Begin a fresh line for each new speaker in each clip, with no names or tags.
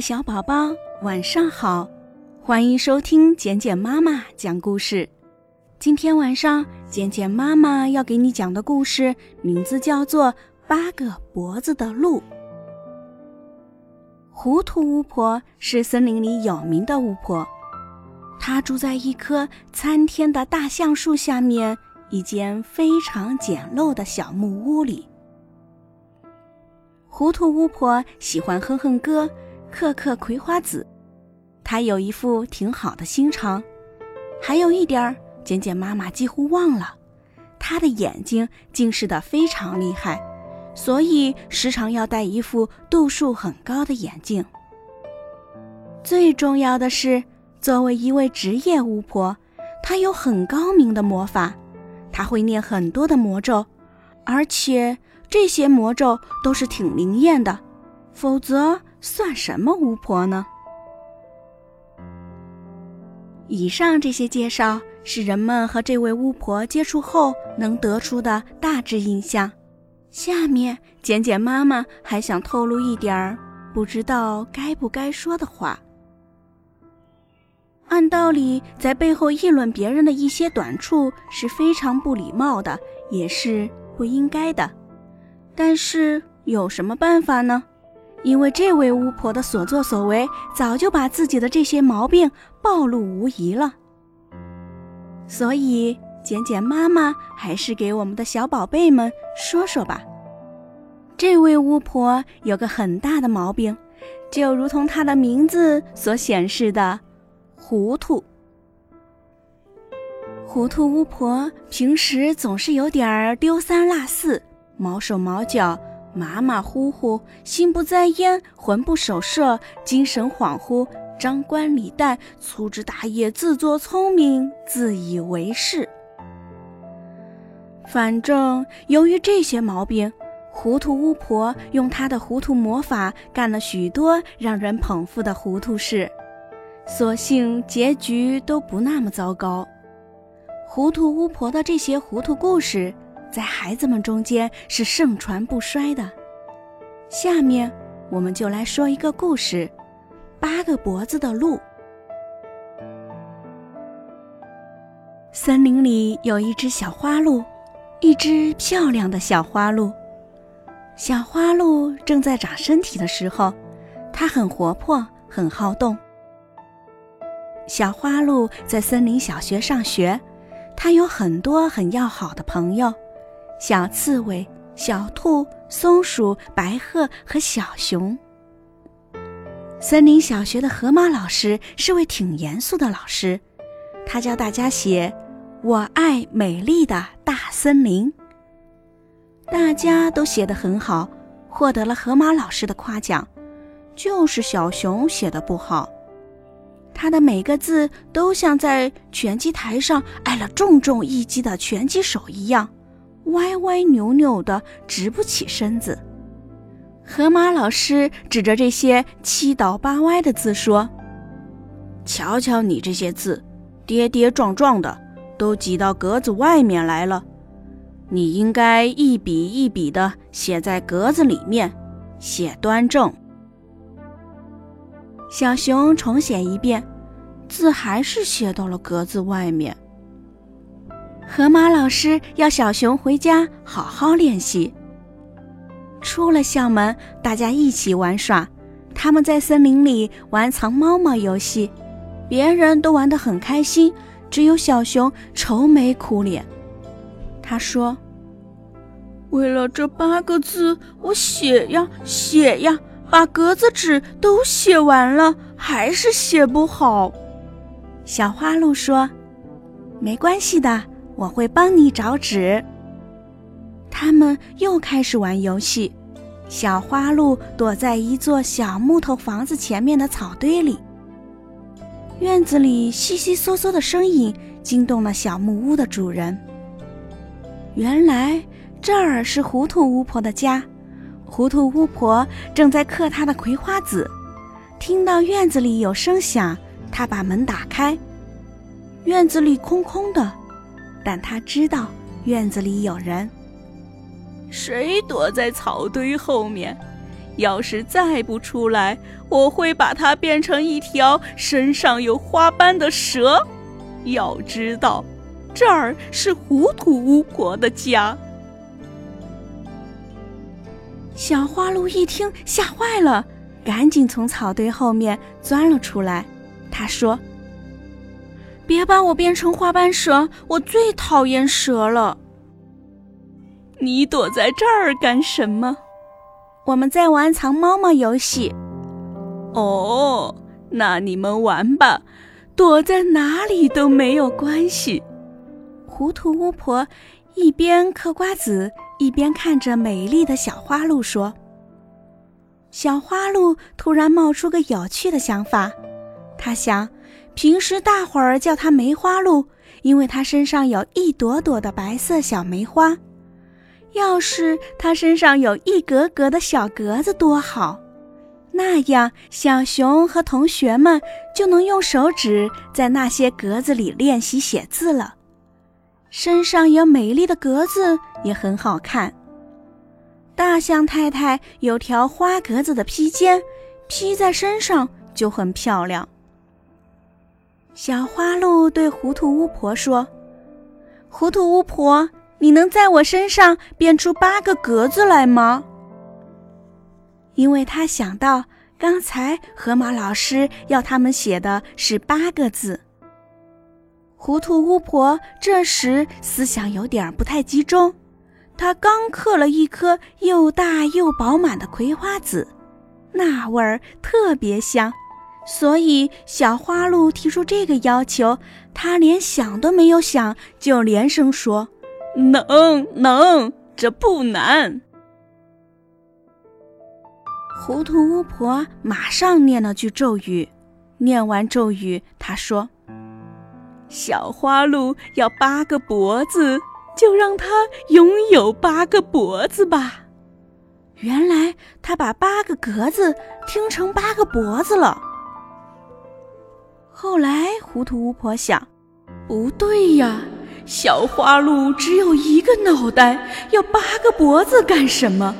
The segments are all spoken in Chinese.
小宝宝，晚上好！欢迎收听简简妈妈讲故事。今天晚上，简简妈妈要给你讲的故事名字叫做《八个脖子的鹿》。糊涂巫婆是森林里有名的巫婆，她住在一棵参天的大橡树下面一间非常简陋的小木屋里。糊涂巫婆喜欢哼哼歌。克克葵花籽，他有一副挺好的心肠。还有一点儿，简简妈妈几乎忘了，他的眼睛近视的非常厉害，所以时常要戴一副度数很高的眼镜。最重要的是，作为一位职业巫婆，她有很高明的魔法，她会念很多的魔咒，而且这些魔咒都是挺灵验的，否则。算什么巫婆呢？以上这些介绍是人们和这位巫婆接触后能得出的大致印象。下面简简妈妈还想透露一点儿不知道该不该说的话。按道理，在背后议论别人的一些短处是非常不礼貌的，也是不应该的。但是有什么办法呢？因为这位巫婆的所作所为，早就把自己的这些毛病暴露无遗了。所以，简简妈妈还是给我们的小宝贝们说说吧。这位巫婆有个很大的毛病，就如同她的名字所显示的，糊涂。糊涂巫婆平时总是有点丢三落四，毛手毛脚。马马虎虎，心不在焉，魂不守舍，精神恍惚，张冠李戴，粗枝大叶，自作聪明，自以为是。反正由于这些毛病，糊涂巫婆用她的糊涂魔法干了许多让人捧腹的糊涂事，所幸结局都不那么糟糕。糊涂巫婆的这些糊涂故事。在孩子们中间是盛传不衰的。下面我们就来说一个故事：八个脖子的鹿。森林里有一只小花鹿，一只漂亮的小花鹿。小花鹿正在长身体的时候，它很活泼，很好动。小花鹿在森林小学上学，它有很多很要好的朋友。小刺猬、小兔、松鼠、白鹤和小熊。森林小学的河马老师是位挺严肃的老师，他教大家写“我爱美丽的大森林”。大家都写得很好，获得了河马老师的夸奖。就是小熊写的不好，他的每个字都像在拳击台上挨了重重一击的拳击手一样。歪歪扭扭的，直不起身子。河马老师指着这些七倒八歪的字说：“瞧瞧你这些字，跌跌撞撞的，都挤到格子外面来了。你应该一笔一笔的写在格子里面，写端正。”小熊重写一遍，字还是写到了格子外面。河马老师要小熊回家好好练习。出了校门，大家一起玩耍。他们在森林里玩藏猫猫游戏，别人都玩得很开心，只有小熊愁眉苦脸。他说：“为了这八个字，我写呀写呀，把格子纸都写完了，还是写不好。”小花鹿说：“没关系的。”我会帮你找纸。他们又开始玩游戏。小花鹿躲在一座小木头房子前面的草堆里。院子里悉悉嗦嗦的声音惊动了小木屋的主人。原来这儿是糊涂巫婆的家。糊涂巫婆正在嗑她的葵花籽。听到院子里有声响，她把门打开。院子里空空的。但他知道院子里有人。谁躲在草堆后面？要是再不出来，我会把它变成一条身上有花斑的蛇。要知道，这儿是糊涂巫婆的家。”小花鹿一听，吓坏了，赶紧从草堆后面钻了出来。他说：“别把我变成花斑蛇，我最讨厌蛇了。”你躲在这儿干什么？我们在玩藏猫猫游戏。哦，那你们玩吧，躲在哪里都没有关系。糊涂巫婆一边嗑瓜子。一边看着美丽的小花鹿说：“小花鹿突然冒出个有趣的想法，他想，平时大伙儿叫它梅花鹿，因为它身上有一朵朵的白色小梅花。要是它身上有一格格的小格子多好，那样小熊和同学们就能用手指在那些格子里练习写字了。”身上有美丽的格子也很好看。大象太太有条花格子的披肩，披在身上就很漂亮。小花鹿对糊涂巫婆说：“糊涂巫婆，你能在我身上变出八个格子来吗？”因为他想到刚才河马老师要他们写的是八个字。糊涂巫婆这时思想有点不太集中，她刚嗑了一颗又大又饱满的葵花籽，那味儿特别香，所以小花鹿提出这个要求，他连想都没有想就连声说：“能能，这不难。”糊涂巫婆马上念了句咒语，念完咒语，她说。小花鹿要八个脖子，就让它拥有八个脖子吧。原来他把八个格子听成八个脖子了。后来糊涂巫婆想，不对呀，小花鹿只有一个脑袋，要八个脖子干什么？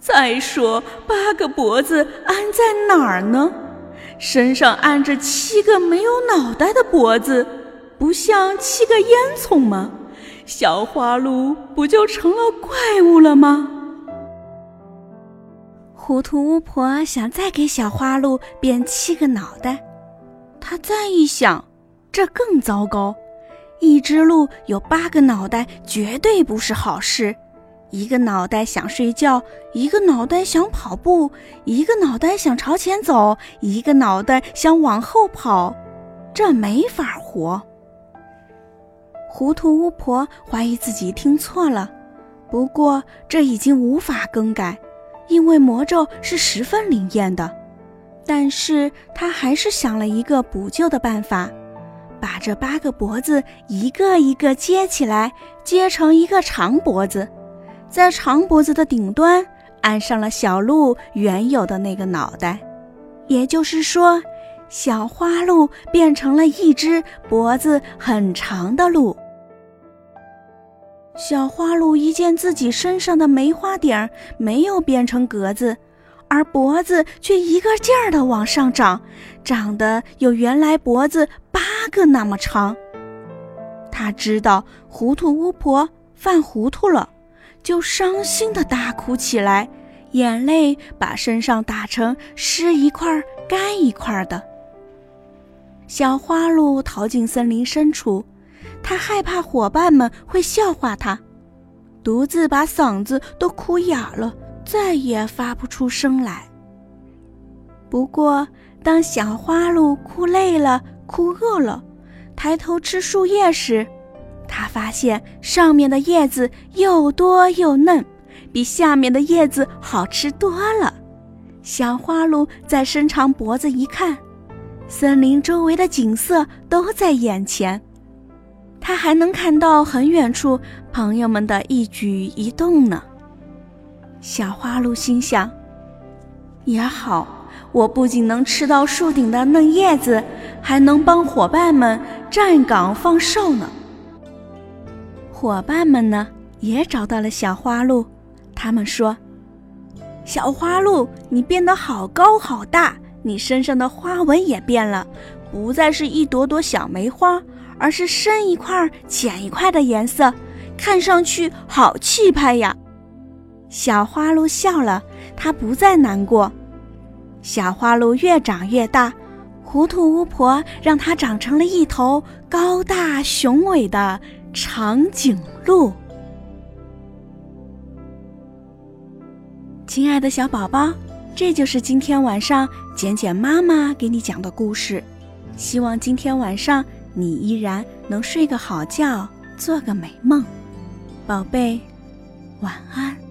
再说，八个脖子安在哪儿呢？身上安着七个没有脑袋的脖子。不像七个烟囱吗？小花鹿不就成了怪物了吗？糊涂巫婆想再给小花鹿变七个脑袋，他再一想，这更糟糕。一只鹿有八个脑袋，绝对不是好事。一个脑袋想睡觉，一个脑袋想跑步，一个脑袋想朝前走，一个脑袋想往后跑，这没法活。糊涂巫婆怀疑自己听错了，不过这已经无法更改，因为魔咒是十分灵验的。但是他还是想了一个补救的办法，把这八个脖子一个一个接起来，接成一个长脖子，在长脖子的顶端安上了小鹿原有的那个脑袋，也就是说，小花鹿变成了一只脖子很长的鹿。小花鹿一见自己身上的梅花顶没有变成格子，而脖子却一个劲儿地往上长，长得有原来脖子八个那么长。他知道糊涂巫婆犯糊涂了，就伤心地大哭起来，眼泪把身上打成湿一块干一块的。小花鹿逃进森林深处。他害怕伙伴们会笑话他，独自把嗓子都哭哑了，再也发不出声来。不过，当小花鹿哭累了、哭饿了，抬头吃树叶时，它发现上面的叶子又多又嫩，比下面的叶子好吃多了。小花鹿再伸长脖子一看，森林周围的景色都在眼前。它还能看到很远处朋友们的一举一动呢。小花鹿心想：“也好，我不仅能吃到树顶的嫩叶子，还能帮伙伴们站岗放哨呢。”伙伴们呢，也找到了小花鹿，他们说：“小花鹿，你变得好高好大，你身上的花纹也变了，不再是一朵朵小梅花，而是深一块浅一块的颜色，看上去好气派呀！”小花鹿笑了，它不再难过。小花鹿越长越大，糊涂巫婆让它长成了一头高大雄伟的长颈鹿。亲爱的小宝宝，这就是今天晚上简简妈妈给你讲的故事。希望今天晚上你依然能睡个好觉，做个美梦，宝贝，晚安。